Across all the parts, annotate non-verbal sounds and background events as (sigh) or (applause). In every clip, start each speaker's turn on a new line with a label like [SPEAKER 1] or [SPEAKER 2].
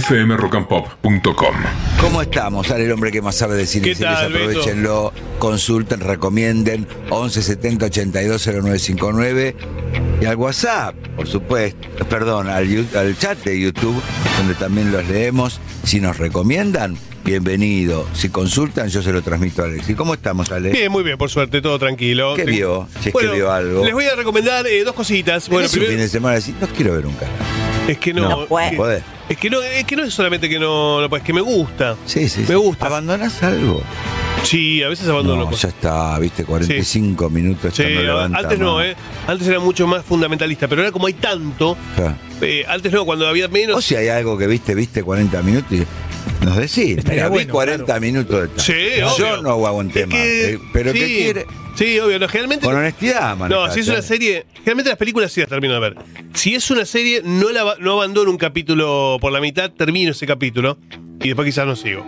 [SPEAKER 1] fmrockandpop.com.
[SPEAKER 2] ¿Cómo estamos? Sale el hombre que más sabe de cine.
[SPEAKER 3] ¿Qué tal, Beto?
[SPEAKER 2] Aprovechenlo, consulten, recomienden 11 70 82 0959 y al WhatsApp, por supuesto. Perdón, al, chat de YouTube, donde también los leemos. Si nos recomiendan, bienvenido. Si consultan, yo se lo transmito a Alex. ¿Y cómo estamos, Ale?
[SPEAKER 3] Bien, muy bien, por suerte, todo tranquilo.
[SPEAKER 2] ¿Qué vio? Si es
[SPEAKER 3] Bueno,
[SPEAKER 2] que vio algo.
[SPEAKER 3] Les voy a recomendar eh, dos cositas. Bueno,
[SPEAKER 2] Bueno, un fin
[SPEAKER 3] primero,
[SPEAKER 2] de semana así, no quiero ver un canal.
[SPEAKER 3] es que no.
[SPEAKER 2] No
[SPEAKER 4] puede.
[SPEAKER 3] Es que- no, es que no es solamente que no, no, es que me gusta.
[SPEAKER 2] Sí, sí.
[SPEAKER 3] Me
[SPEAKER 2] sí.
[SPEAKER 3] gusta.
[SPEAKER 2] ¿Abandonás algo?
[SPEAKER 3] Sí, a veces abandono
[SPEAKER 2] No, ya está, viste, 45 minutos. esto
[SPEAKER 3] Sí,
[SPEAKER 2] levanta
[SPEAKER 3] antes no. ¿eh? Antes era mucho más fundamentalista, pero ahora como hay tanto,
[SPEAKER 2] Ya.
[SPEAKER 3] eh, antes no, cuando había menos.
[SPEAKER 2] O si hay algo que viste, viste 40 minutos y nos decís. Mira, vi
[SPEAKER 5] bueno,
[SPEAKER 2] 40
[SPEAKER 5] claro.
[SPEAKER 2] minutos de.
[SPEAKER 3] Sí,
[SPEAKER 2] Yo
[SPEAKER 3] obvio.
[SPEAKER 2] no aguanté
[SPEAKER 3] Es
[SPEAKER 2] más.
[SPEAKER 3] que-
[SPEAKER 2] eh, pero
[SPEAKER 3] sí,
[SPEAKER 2] ¿qué quiere?
[SPEAKER 3] Sí, obvio, no, generalmente.
[SPEAKER 2] Con honestidad,
[SPEAKER 3] No,
[SPEAKER 2] manejate,
[SPEAKER 3] si es una serie, generalmente las películas sí las termino de ver. Si es una serie, no, la, no abandono un capítulo por la mitad, termino ese capítulo y después quizás no sigo.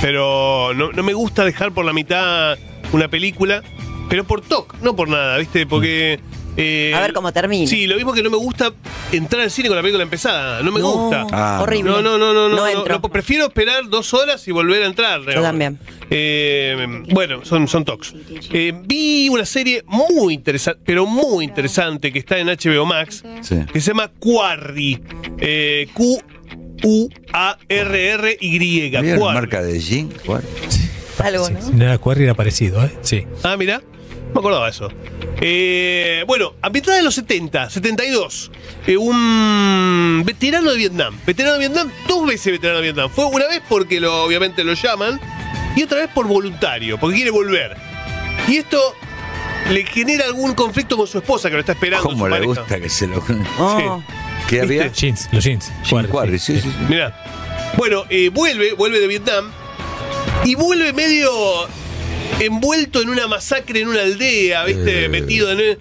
[SPEAKER 3] Pero no, no me gusta dejar por la mitad una película, pero por toc, no por nada, ¿viste? Porque. Eh,
[SPEAKER 4] A ver cómo termina.
[SPEAKER 3] Sí, lo mismo que no me gusta entrar al cine con la película empezada, no me
[SPEAKER 4] No,
[SPEAKER 3] gusta.
[SPEAKER 2] Ah,
[SPEAKER 4] horrible.
[SPEAKER 3] No, no, no, no, no,
[SPEAKER 4] entro.
[SPEAKER 3] prefiero esperar dos horas y volver a entrar. digamos.
[SPEAKER 4] también.
[SPEAKER 3] Eh, bueno, son, son talks. Eh, vi una serie muy interesante, pero muy interesante, que está en HBO Max,
[SPEAKER 2] Sí.
[SPEAKER 3] que se llama Quarry. Eh, Q-U-A-R-R-Y.
[SPEAKER 2] ¿Vieron
[SPEAKER 3] Quarry.
[SPEAKER 2] marca de jean? ¿Cuál?
[SPEAKER 4] Algo,
[SPEAKER 5] Sí,
[SPEAKER 4] ¿no?
[SPEAKER 5] sí, no era Quarry, era parecido, ¿eh? Sí.
[SPEAKER 3] Ah, mira. Me acordaba eso. Eh, bueno, ambientada en los 70, 72. eh, un veterano de Vietnam. Veterano de Vietnam, dos veces veterano de Vietnam. Fue una vez porque lo, obviamente lo llaman y otra vez por voluntario, porque quiere volver. Y esto le genera algún conflicto con su esposa que lo está esperando.
[SPEAKER 2] ¿Cómo
[SPEAKER 3] su
[SPEAKER 2] le
[SPEAKER 3] pareja.
[SPEAKER 2] gusta que se lo. (laughs)
[SPEAKER 4] Oh,
[SPEAKER 2] ¿Qué había?
[SPEAKER 5] Jeans, los jeans.
[SPEAKER 2] Jean Quarry, sí, sí, sí.
[SPEAKER 3] Mirá. Bueno, eh, vuelve, vuelve de Vietnam y vuelve medio envuelto en una masacre en una aldea, ¿viste?
[SPEAKER 2] Eh.
[SPEAKER 3] Metido en.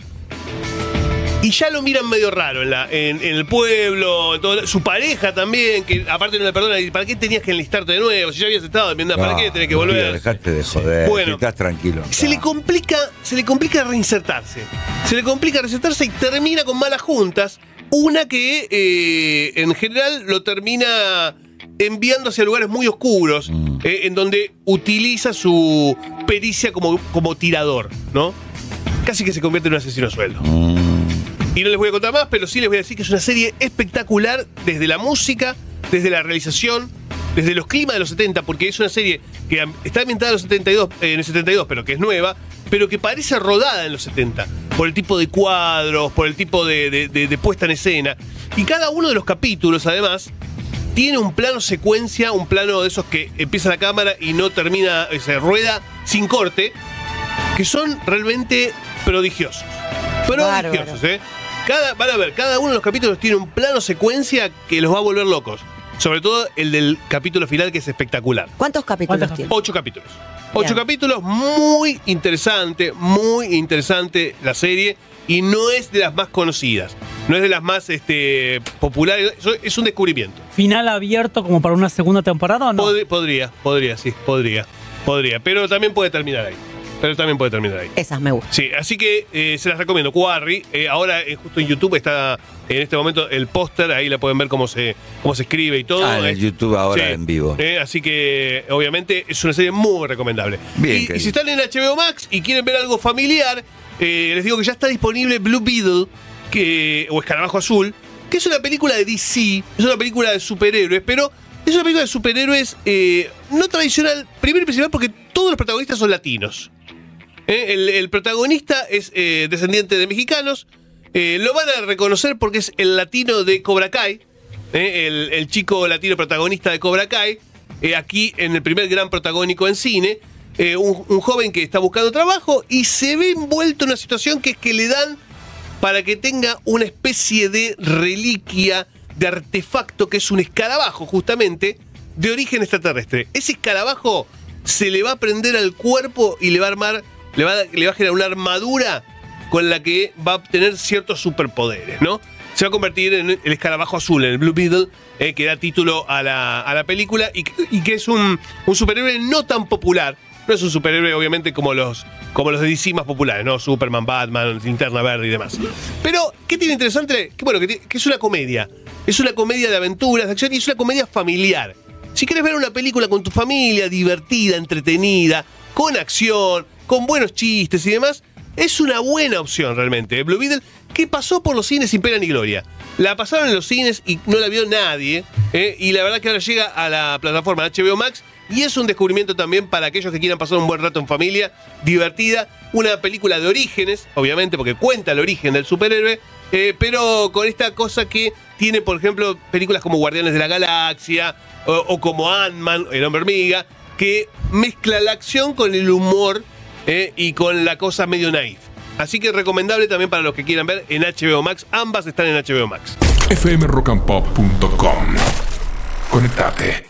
[SPEAKER 3] Y ya lo miran medio raro en, la, en, en el pueblo, en todo- su pareja también, que aparte no le perdona, ¿y ¿para qué tenías que enlistarte de nuevo? Si ya habías estado en ¿para
[SPEAKER 2] No,
[SPEAKER 3] qué tenés que
[SPEAKER 2] tío,
[SPEAKER 3] volver?
[SPEAKER 2] Dejate de joder.
[SPEAKER 3] Bueno.
[SPEAKER 2] estás tranquilo.
[SPEAKER 3] Se le complica, se le complica reinsertarse. Se le complica reinsertarse y termina con malas juntas. Una que eh, en general lo termina enviando hacia lugares muy oscuros,
[SPEAKER 2] Mm.
[SPEAKER 3] eh, en donde utiliza su pericia como, como tirador, ¿no? Casi que se convierte en un asesino a sueldo.
[SPEAKER 2] Mm,
[SPEAKER 3] Y no les voy a contar más, pero sí les voy a decir que es una serie espectacular desde la música, desde la realización, desde los climas de los 70, porque es una serie que está ambientada en, los 72, eh, en el 72, pero que es nueva, pero que parece rodada en los 70, por el tipo de cuadros, por el tipo de, de- de- de puesta en escena. Y cada uno de los capítulos, además, tiene un plano secuencia, un plano de esos que empieza la cámara y no termina, eh, se rueda sin corte, que son realmente prodigiosos. Prodigiosos,
[SPEAKER 4] Bárbaro.
[SPEAKER 3] ¿eh? Cada, van a ver, cada uno de los capítulos tiene un plano secuencia que los va a volver locos. Sobre todo el del capítulo final, que es espectacular.
[SPEAKER 4] ¿Cuántos capítulos
[SPEAKER 5] ¿Cuántos
[SPEAKER 4] tiene?
[SPEAKER 3] Ocho capítulos. Ocho
[SPEAKER 4] Bien.
[SPEAKER 3] capítulos, muy interesante, muy interesante la serie. Y no es de las más conocidas. No es de las más este, populares. Es un descubrimiento.
[SPEAKER 6] ¿Final abierto como para una segunda temporada o no?
[SPEAKER 3] Pod- podría, podría, sí, podría. Podría. Pero también puede terminar ahí. Pero también puede terminar ahí.
[SPEAKER 4] Esas me gustan.
[SPEAKER 3] Sí, así que eh, se las recomiendo. Quarry, eh, ahora eh, justo en YouTube está en este momento el póster, ahí la pueden ver cómo se, cómo se escribe y todo.
[SPEAKER 2] Ah, en el
[SPEAKER 3] Eh,
[SPEAKER 2] YouTube ahora
[SPEAKER 3] sí.
[SPEAKER 2] en vivo.
[SPEAKER 3] Eh, así que, obviamente, es una serie muy recomendable.
[SPEAKER 2] Bien,
[SPEAKER 3] y, y si están en HBO Max y quieren ver algo familiar, eh, les digo que ya está disponible Blue Beetle, que, o Escarabajo Azul, que es una película de DC, es una película de superhéroes, pero es una película de superhéroes eh, no tradicional, primero y principal porque todos los protagonistas son latinos. Eh, El, protagonista es eh, descendiente de mexicanos. Lo van a reconocer porque es el latino de Cobra Kai. el, chico latino protagonista de Cobra Kai. aquí en el primer gran protagónico en cine. un joven que está buscando trabajo y se ve envuelto en una situación que es que le dan para que tenga una especie de reliquia, de artefacto que es un escarabajo justamente de origen extraterrestre. Ese escarabajo se le va a prender al cuerpo y le va a armar, le va, a- le va a generar una armadura con la que va a obtener ciertos superpoderes, ¿no? Se va a convertir en el escarabajo azul, en el Blue Beetle, eh, que da título a la, a la película y, y que es un, un superhéroe no tan popular. No es un superhéroe, obviamente, como los, como los de DC más populares, ¿no? Superman, Batman, Linterna Verde y demás. Pero, ¿qué tiene interesante? Que bueno, que, que es una comedia. Es una comedia de aventuras, de acción y es una comedia familiar. Si quieres ver una película con tu familia, divertida, entretenida, con acción, con buenos chistes y demás, es una buena opción realmente. Blue Beetle, que pasó por los cines sin pena ni gloria. La pasaron en los cines y no la vio nadie. ¿eh? Y la verdad que ahora llega a la plataforma HBO Max. Y es un descubrimiento también para aquellos que quieran pasar un buen rato en familia, divertida. Una película de orígenes, obviamente, porque cuenta el origen del superhéroe. eh, pero con esta cosa que tiene, por ejemplo, películas como Guardianes de la Galaxia o, como Ant-Man, el hombre hormiga, que mezcla la acción con el humor eh, y con la cosa medio naif. Así que recomendable también para los que quieran ver en HBO Max. Ambas están en HBO Max.
[SPEAKER 1] fmrockandpop.com. Conectate.